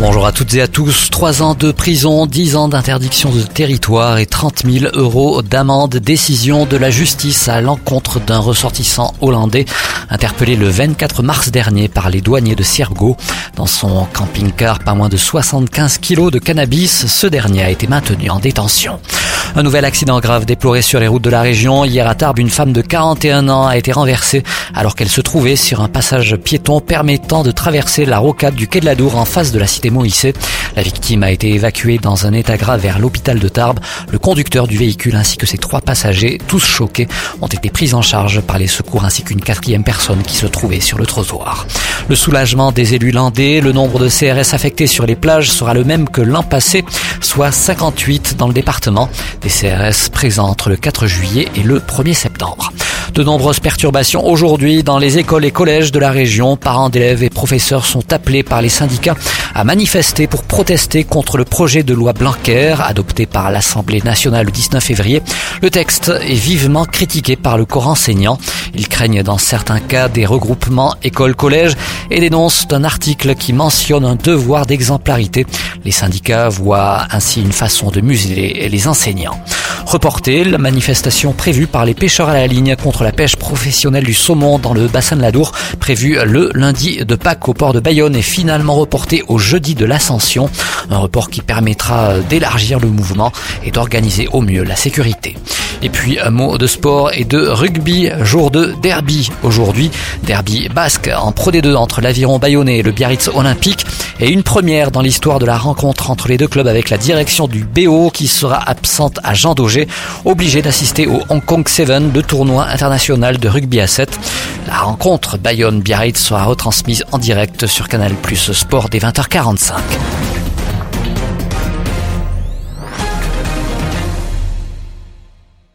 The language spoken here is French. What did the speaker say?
Bonjour à toutes et à tous. Trois ans de prison, dix ans d'interdiction de territoire et 30 000 euros d'amende. Décision de la justice à l'encontre d'un ressortissant hollandais interpellé le 24 mars dernier par les douaniers de Siergo. Dans son camping-car, pas moins de 75 kilos de cannabis. Ce dernier a été maintenu en détention. Un nouvel accident grave déploré sur les routes de la région. Hier à Tarbes, une femme de 41 ans a été renversée alors qu'elle se trouvait sur un passage piéton permettant de traverser la rocade du quai de la Dour en face de la cité Moïse. La victime a été évacuée dans un état grave vers l'hôpital de Tarbes. Le conducteur du véhicule ainsi que ses trois passagers, tous choqués, ont été pris en charge par les secours ainsi qu'une quatrième personne qui se trouvait sur le trottoir. Le soulagement des élus landais, le nombre de CRS affectés sur les plages sera le même que l'an passé, soit 58 dans le département. Des CRS présents entre le 4 juillet et le 1er septembre. De nombreuses perturbations aujourd'hui dans les écoles et collèges de la région. Parents d'élèves et professeurs sont appelés par les syndicats à manifester pour protester contre le projet de loi Blanquer adopté par l'Assemblée nationale le 19 février. Le texte est vivement critiqué par le corps enseignant. Ils craignent dans certains cas des regroupements école-collège et dénoncent un article qui mentionne un devoir d'exemplarité. Les syndicats voient ainsi une façon de museler les enseignants. Reportée, la manifestation prévue par les pêcheurs à la ligne contre la pêche professionnelle du saumon dans le bassin de la Dour, prévue le lundi de Pâques au port de Bayonne, est finalement reportée au jeudi de l'Ascension. Un report qui permettra d'élargir le mouvement et d'organiser au mieux la sécurité. Et puis un mot de sport et de rugby, jour de derby aujourd'hui. Derby basque en Pro D2 entre l'aviron bayonnais et le Biarritz olympique. Et une première dans l'histoire de la rencontre entre les deux clubs avec la direction du BO qui sera absente à Jean Daugé, obligé d'assister au Hong Kong 7, le tournoi international de rugby à 7. La rencontre Bayonne-Biarritz sera retransmise en direct sur Canal Plus Sport dès 20h45.